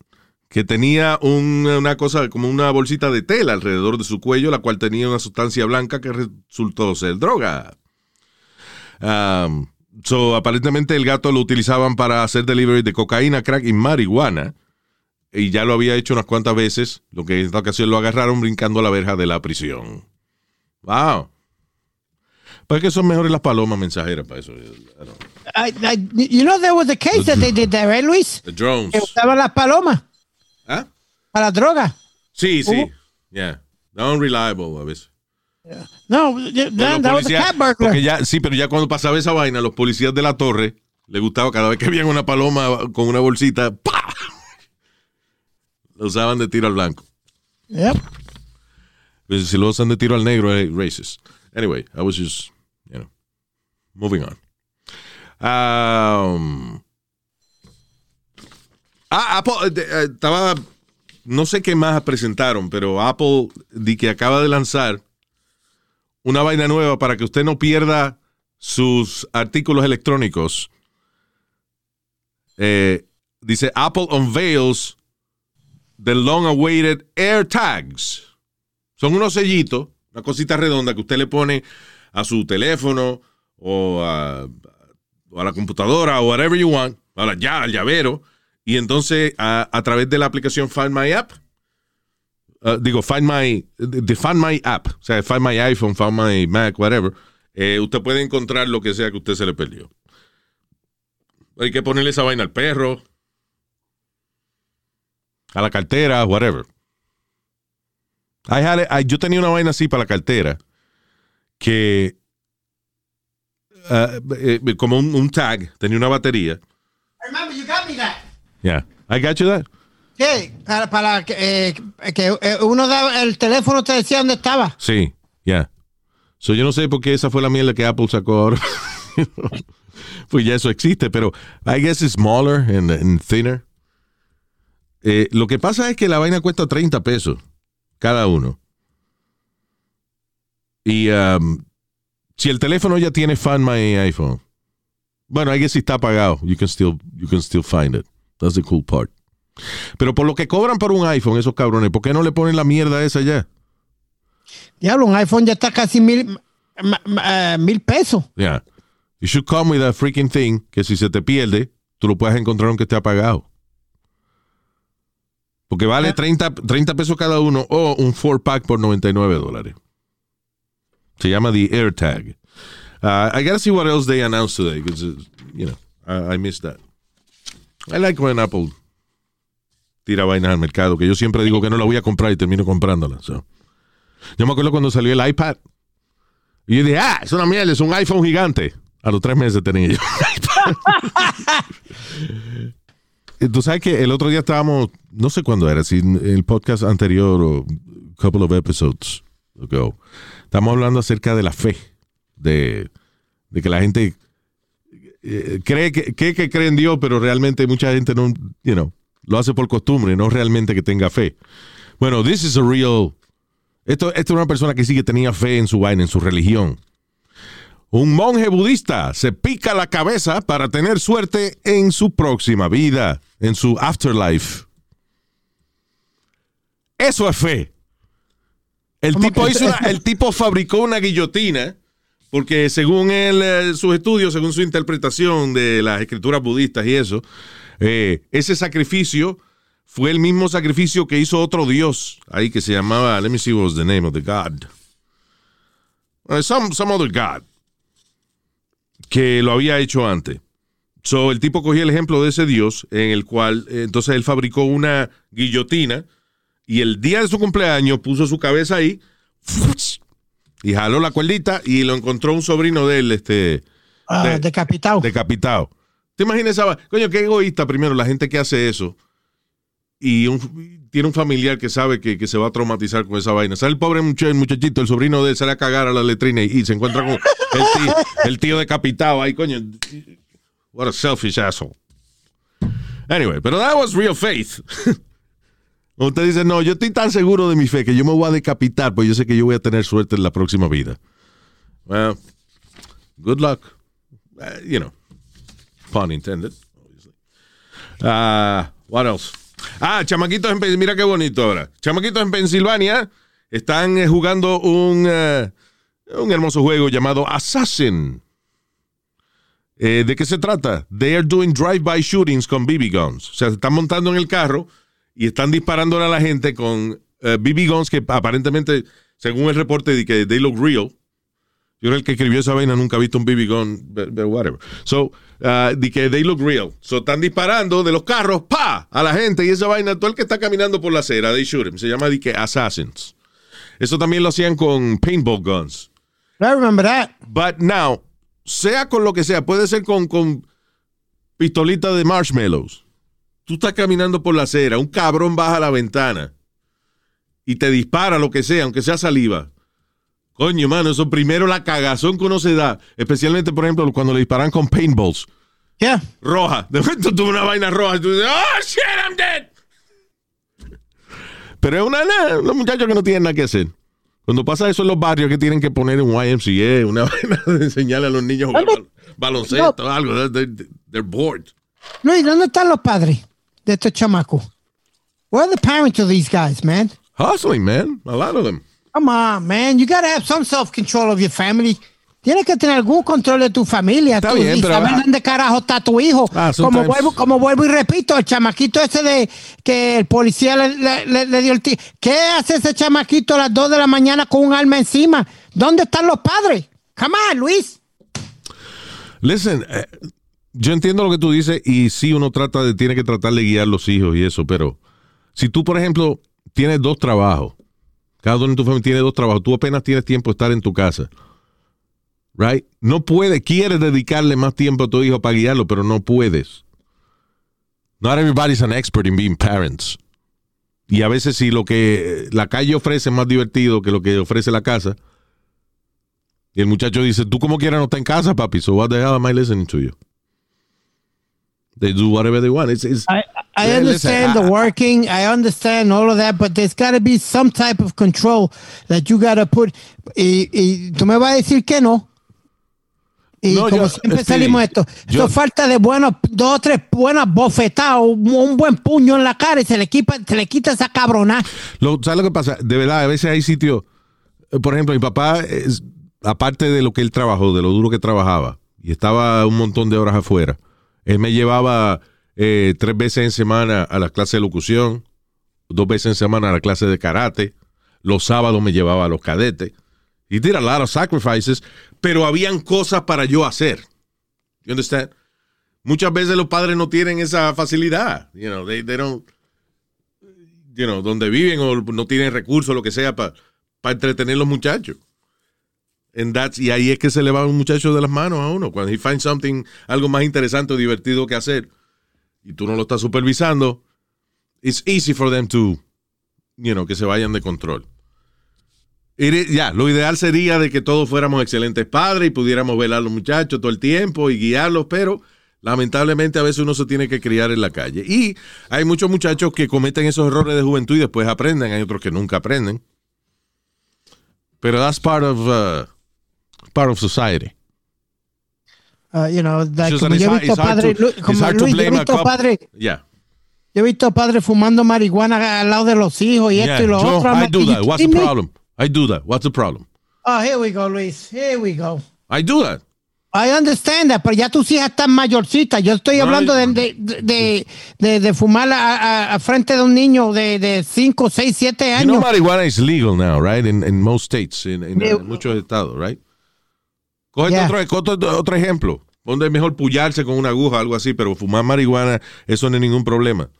que tenía un- una cosa como una bolsita de tela alrededor de su cuello, la cual tenía una sustancia blanca que resultó ser droga. Um, so, aparentemente el gato lo utilizaban para hacer delivery de cocaína, crack y marihuana. Y ya lo había hecho unas cuantas veces. Lo que en esta ocasión lo agarraron brincando a la verja de la prisión. Wow. Pues que son mejores las palomas mensajeras para eso. I don't- I, I, you know, there was a case that they did there, right, Luis? The drones. Que usaban las palomas ¿Ah? para droga. Sí, sí. ¿Cómo? Yeah. No unreliable a veces. No, Pero that, that was a policías- cat burglar. ya, sí, pero ya cuando pasaba esa vaina, los policías de la torre les gustaba cada vez que veían una paloma con una bolsita, ¡pa! Lo usaban de tiro al blanco. Yep. Pues si lo usan de tiro al negro, es racist. Anyway, I was just, you know, moving on. Um, ah, Apple, eh, eh, estaba, no sé qué más presentaron, pero Apple di que acaba de lanzar una vaina nueva para que usted no pierda sus artículos electrónicos. Eh, dice Apple unveils the long awaited AirTags. Son unos sellitos, una cosita redonda que usted le pone a su teléfono o a, la computadora o whatever you want, a ya, al llavero, y entonces a, través de la aplicación Find My App, uh, digo, Find My, de Find My App, o sea, Find My iPhone, Find My Mac, whatever, eh, usted puede encontrar lo que sea que usted se le perdió. Hay que ponerle esa vaina al perro, a la cartera, whatever. I yo tenía una vaina así para la cartera que uh, eh, como un, un tag, tenía una batería. Remember, you got. Yeah. I got you that. Sí, para, para que, eh, que eh, uno daba el teléfono te decía dónde estaba. Sí, yeah. So yo no sé por qué esa fue la mierda que Apple sacó ahora. pues ya eso existe, pero I guess it's smaller and, and thinner. Eh, lo que pasa es que la vaina cuesta 30 pesos cada uno. Y um, si el teléfono ya tiene Find My iPhone, bueno, I guess si está apagado, you can still, you can still find it. That's the cool part. Pero por lo que cobran por un iPhone, esos cabrones, ¿por qué no le ponen la mierda esa ya? Diablo, un iPhone ya está casi mil, eh, mil pesos. Yeah. You should come with a freaking thing que si se te pierde, tú lo puedes encontrar aunque esté apagado. Porque vale 30, 30 pesos cada uno o un 4-pack por 99 dólares. Se llama the AirTag. Uh, I gotta see what else they announced today because, uh, you know, I, I missed that. I like when Apple tira vainas al mercado, que yo siempre digo que no la voy a comprar y termino comprándola. Yo me acuerdo cuando salió el iPad. Y yo dije, ah, es una mierda, es un iPhone gigante. A los tres meses tenía yo. Tú sabes que el otro día estábamos, no sé cuándo era, si el podcast anterior o couple of episodes ago, estamos hablando acerca de la fe, de, de que la gente eh, cree que, que, que cree en Dios, pero realmente mucha gente no, you know, lo hace por costumbre, no realmente que tenga fe. Bueno, this is a real, esto, esto es una persona que sí que tenía fe en su vaina, en su religión. Un monje budista se pica la cabeza para tener suerte en su próxima vida, en su afterlife. Eso es fe. El ¿Cómo tipo, hizo una- el tipo fabricó una guillotina porque según él, eh, sus estudios, según su interpretación de las escrituras budistas y eso, eh, ese sacrificio fue el mismo sacrificio que hizo otro dios ahí que se llamaba, let me see what was the name of the god. Uh, some, some other god que lo había hecho antes. So, el tipo cogía el ejemplo de ese dios en el cual eh, entonces él fabricó una guillotina y el día de su cumpleaños puso su cabeza ahí y jaló la cuerdita y lo encontró un sobrino de él, este, Ah, De- decapitado. decapitado. ¿Te imaginas esa? Coño, qué egoísta primero la gente que hace eso y un- tiene un familiar que sabe que, que se va a traumatizar con esa vaina. Sale el pobre el muchachito, el sobrino de él, sale a cagar a la letrina y, y se encuentra con el tío, el tío decapitado ahí, coño. What a selfish asshole. Anyway, pero that was real faith. Usted dice, no, yo estoy tan seguro de mi fe que yo me voy a decapitar, pues yo sé que yo voy a tener suerte en la próxima vida. Well, good luck. Uh, you know, pun intended, obviously. Ah, what else? Ah, chamaquitos en mira qué bonito ahora. Chamaquitos en Pensilvania están eh, jugando un, eh, un hermoso juego llamado Assassin. Eh, ¿De qué se trata? They are doing drive-by shootings con BB guns. O sea, se están montando en el carro y están disparando a la gente con eh, BB guns que aparentemente, según el reporte, de que they look real. Yo que el que escribió esa vaina nunca ha visto un BB gun, but, but whatever. So, uh, de que they look real. So, están disparando de los carros, pa, a la gente y esa vaina, todo el que está caminando por la acera, they shoot him. Se llama de que assassins. Eso también lo hacían con paintball guns. I remember that. But now, sea con lo que sea, puede ser con, con pistolita de marshmallows. Tú estás caminando por la acera, un cabrón baja la ventana y te dispara lo que sea, aunque sea saliva. Coño, mano, eso primero la cagazón que uno se da, especialmente, por ejemplo, cuando le disparan con paintballs. Yeah. Roja. De momento tuvo una vaina roja y tú dices, ¡Oh, shit, I'm dead! Pero es una, una- unos muchachos que no tienen nada que hacer. Cuando pasa eso en los barrios que tienen que poner un YMCA, una vaina de enseñarle a los niños a jugar baloncesto algo. They're, they're- they're bored. Luis, ¿dónde están los padres de estos chamacos? Where are the parents of these guys, man? Hustling, man. A lot of them. Come on, man. You gotta have some self-control of your family. Tienes que tener algún control de tu familia. Está tú, bien, y pero- saber dónde carajo está tu hijo. Ah, como, vuelvo, como vuelvo y repito, el chamaquito ese de que el policía le, le- le- le dio el tiro. ¿Qué hace ese chamaquito a las 2 de la mañana con un arma encima? ¿Dónde están los padres? Come on, Luis. Listen, eh, yo entiendo lo que tú dices y sí uno trata de, tiene que tratar de guiar los hijos y eso, pero si tú, por ejemplo, tienes dos trabajos, cada uno en tu familia tiene dos trabajos, tú apenas tienes tiempo de estar en tu casa, right? No puedes, quieres dedicarle más tiempo a tu hijo para guiarlo, pero no puedes. Not everybody's an expert in being parents. Y a veces si lo que la calle ofrece es más divertido que lo que ofrece la casa, y el muchacho dice, tú como quieras no estás en casa, papi, so what the hell am I listening to you? They do whatever they want. It's, it's, I, I understand listen, the working. I understand all of that, but there's got to be some type of control that you got to put. Y, y tú me vas a decir que no. Y No, como yo- siempre salimos esto, yo- esto falta de buenos, dos o tres buenas bofetadas, un, un buen puño en la cara y se le quita, se le quita esa cabrona. Lo, ¿Sabes lo que pasa? De verdad, a veces hay sitios. eh, Por ejemplo, mi papá, es- aparte de lo que él trabajó, de lo duro que trabajaba, y estaba un montón de horas afuera, él me llevaba eh, tres veces en semana a la clase de locución, dos veces en semana a la clase de karate, los sábados me llevaba a los cadetes. He did a lot of sacrifices, pero habían cosas para yo hacer. You understand? Muchas veces los padres no tienen esa facilidad. You know, they, they don't you know, donde viven o no tienen recursos, lo que sea, para entretener los muchachos. Y ahí es que se le va un muchacho de las manos a uno. Cuando he finds something, algo más interesante o divertido que hacer, y tú no lo estás supervisando, it's easy for them to, you know, que se vayan de control. Ya, lo ideal sería de que todos fuéramos excelentes padres y pudiéramos velar a los muchachos todo el tiempo y guiarlos, pero lamentablemente a veces uno se tiene que criar en la calle. Y hay muchos muchachos que cometen esos errores de juventud y después aprenden, hay otros que nunca aprenden. Pero that's part of, uh, part of society. Uh, you know, like, como yo he visto hard padre, Yeah. yo he visto padres fumando marihuana al lado de los hijos y Yeah. esto y lo Joe, otro. I do "You that. What's the kidding me?" problem? I do that. What's the problem? Oh, here we go, Luis. Here we go. I do that. I understand that, pero ya tus hijas están mayorcitas. Yo estoy hablando de, de, de, de- fumar a, a- a frente de un niño de, de 5, 6, 7 You años. know marijuana is legal now, right? In, in most states, in, in, uh, Yeah. muchos estados, right? Coge Yeah. otro, otro, otro ejemplo. Donde es mejor pullarse con una aguja, algo así, pero fumar marihuana, eso no es ningún problema.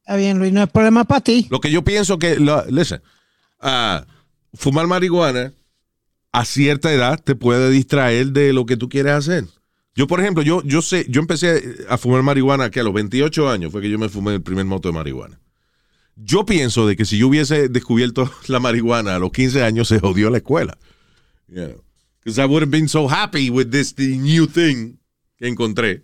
Está bien, Luis, no es problema para ti. Lo que yo pienso que, lo- listen, ah, fumar marihuana a cierta edad te puede distraer de lo que tú quieres hacer. Yo, por ejemplo, yo, yo sé, yo empecé a fumar marihuana que a los 28 años fue que yo me fumé el primer moto de marihuana. Yo pienso de que si yo hubiese descubierto la marihuana a los 15 años se jodió la escuela. Because I would have been so happy with this new thing que encontré.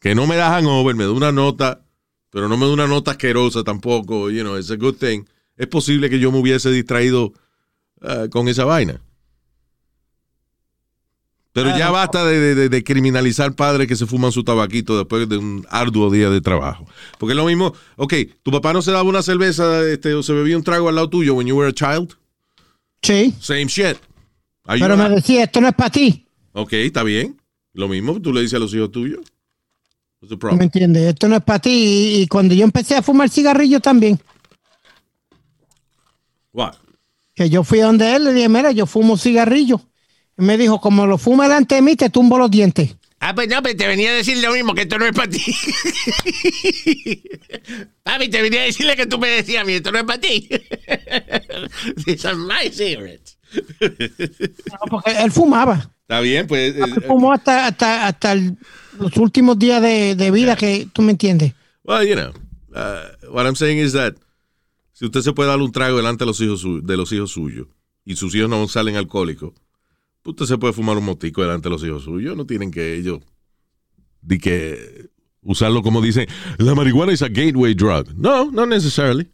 que no me da hangover, me da una nota, pero no me da una nota asquerosa tampoco, you know, it's a good thing. Es posible que yo me hubiese distraído ah, con esa vaina. Pero ya basta de, de- de- de criminalizar padres que se fuman su tabaquito después de un arduo día de trabajo. Porque es lo mismo, ok, tu papá no se daba una cerveza este, o se bebía un trago al lado tuyo when you were a child. Sí. Same shit. Pero me decía, esto no es para ti. Ok, está bien. Lo mismo tú le dices a los hijos tuyos. The ¿Me entiendes? Esto no es para ti. Y, y cuando yo empecé a fumar cigarrillo también, What? que yo fui a donde él, le dije, mira, yo fumo cigarrillo. Y me dijo, como lo fuma delante de mí, te tumbo los dientes. Ah, pues no, pues te venía a decir lo mismo, que esto no es para ti. Papi, te venía a decirle que tú me decías a mí, esto no es para ti. These are my cigarettes. No, porque él fumaba. Está bien, pues. eh, Él fumó hasta, hasta, hasta el- los últimos días de, de vida que tú me entiendes. well, you know, uh, what I'm saying is that si usted se puede dar un trago delante de los hijos, de los hijos suyos y sus hijos no salen alcohólicos, pues usted se puede fumar un motico delante de los hijos suyos. No tienen que ellos de que usarlo como dicen, la marihuana es a gateway drug. No, not necessarily.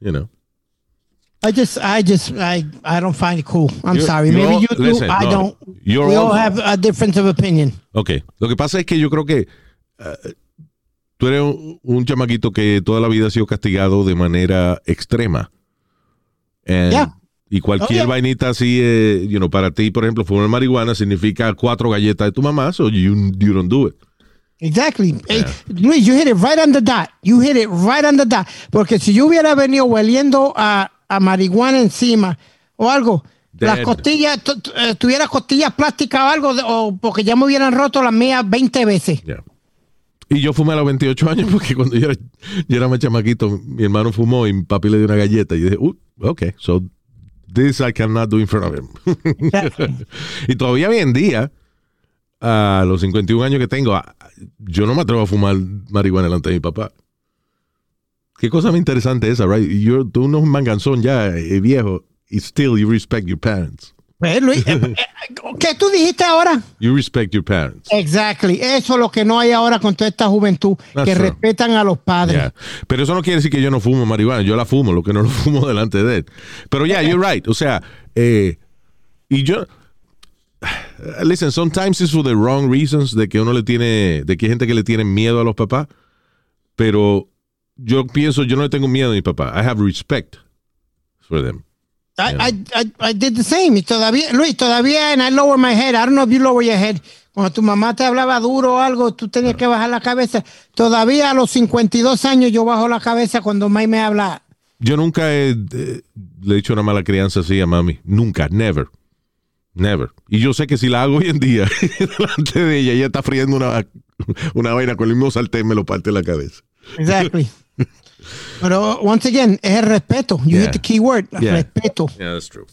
You know. I just, I just, I, I don't find it cool. I'm You're- sorry. Maybe all- you do. listen, I no. don't. We all all- have a difference of opinion. Ok, lo que pasa es que yo creo que eh, tú eres un, un chamaquito que toda la vida ha sido castigado de manera extrema. And- Yeah. Y cualquier Oh, yeah. vainita así, eh, you know, para ti, por ejemplo, fumar marihuana significa cuatro galletas de tu mamá, so you, you don't do it. Exactly. Hey, Luis, you hit it right on the dot. You hit it right on the dot. Porque si yo hubiera venido hueliendo a, a marihuana encima o algo, las costillas, eh, tuviera costillas plásticas o algo, o porque ya me hubieran roto las mías 20 veces. Yeah. Y yo fumé a los 28 años porque cuando yo era, yo era más chamaquito, mi hermano fumó y mi papi le dio una galleta. Y yo dije, uh, ok, so this I cannot do in front of him. y todavía hoy en día, a los 51 años que tengo, yo no me atrevo a fumar marihuana delante de mi papá. Qué cosa más interesante esa, right? You're, tú no es un manganzón ya, eh, viejo, y still you respect your parents. Pues, Luis, eh, eh, ¿Qué tú dijiste ahora? You respect your parents. Exactly. Eso es lo que no hay ahora con toda esta juventud, That's que true. respetan a los padres. Yeah. Pero eso no quiere decir que yo no fumo marihuana. Yo la fumo, lo que no lo fumo delante de él. Pero yeah, you're right. O sea, eh, y yo. Listen, sometimes it's for the wrong reasons, de que uno le tiene, de que hay gente que le tiene miedo a los papás. Pero yo pienso, yo no le tengo miedo a mi papá. I have respect for them. I, I, I, I did the same. Y todavía, Luis, todavía, and I lower my head. I don't know if you lower your head. Cuando tu mamá te hablaba duro o algo, tú tenías que bajar la cabeza. Todavía a los 52 años yo bajo la cabeza cuando May me habla. Yo nunca he, eh, le he hecho una mala crianza así a mami. Nunca, never. Never. Y yo sé que si la hago hoy en día, delante de ella, ella está friendo una, una vaina con el mismo sartén, me lo parte en la cabeza. Exactly. Pero, once again, es el respeto. You Yeah. hit the key word. Yeah. Respeto. Yeah, that's true.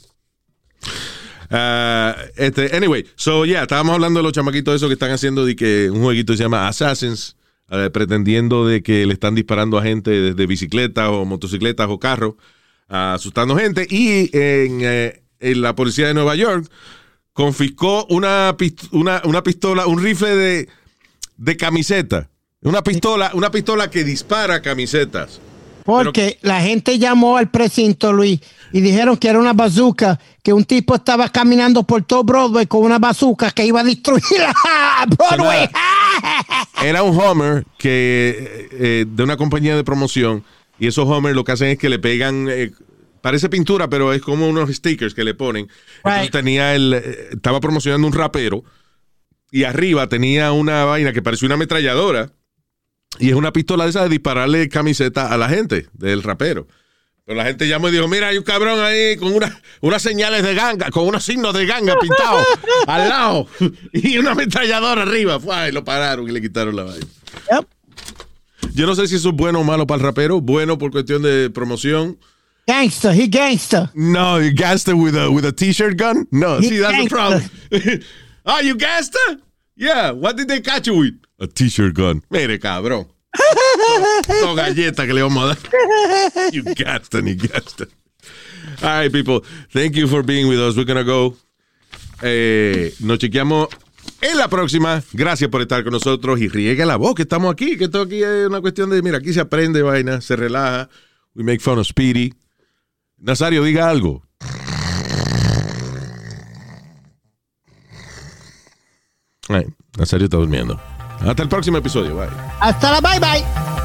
Ah, este, anyway, so yeah, estábamos hablando de los chamaquitos esos que están haciendo de que un jueguito se llama Assassins, pretendiendo de que le están disparando a gente desde bicicletas o motocicletas o carros, ah, asustando gente. Y en, eh, en la policía de Nueva York confiscó una, pist- una, una pistola, un rifle de, de camiseta. Una pistola, una pistola que dispara camisetas. Porque la gente llamó al precinto, Luis, y dijeron que era una bazooka, que un tipo estaba caminando por todo Broadway con una bazooka que iba a destruir a Broadway. Era un Homer que eh, de una compañía de promoción y esos Homer lo que hacen es que le pegan eh, parece pintura pero es como unos stickers que le ponen. Entonces tenía el eh, estaba promocionando un rapero y arriba tenía una vaina que parecía una ametralladora y es una pistola de esa de dispararle camiseta a la gente del rapero. Pero la gente llamó y dijo, mira, hay un cabrón ahí con una- unas señales de ganga, con unos signos de ganga pintados al lado y una ametralladora arriba. Fue, y lo pararon y le quitaron la vaina. Yep. Yo no sé si eso es bueno o malo para el rapero. Bueno por cuestión de promoción. Gangster, he gangster. No, you it with a, with a t-shirt gun? No, He see, that's the gangster. problem. oh, you gassed it? Yeah, what did they catch you with? A t-shirt gun. Mire, cabrón. No galleta que le vamos a dar. You it, you it. All right, people. Thank you for being with us. We're gonna go. Eh, nos chequeamos en la próxima. Gracias por estar con nosotros y riegue la voz que estamos aquí, que esto aquí es una cuestión de, mira, aquí se aprende vaina, se relaja. We make fun of Speedy. Nazario, diga algo. Nazario está durmiendo. Hasta el próximo episodio. Bye. Hasta la bye bye.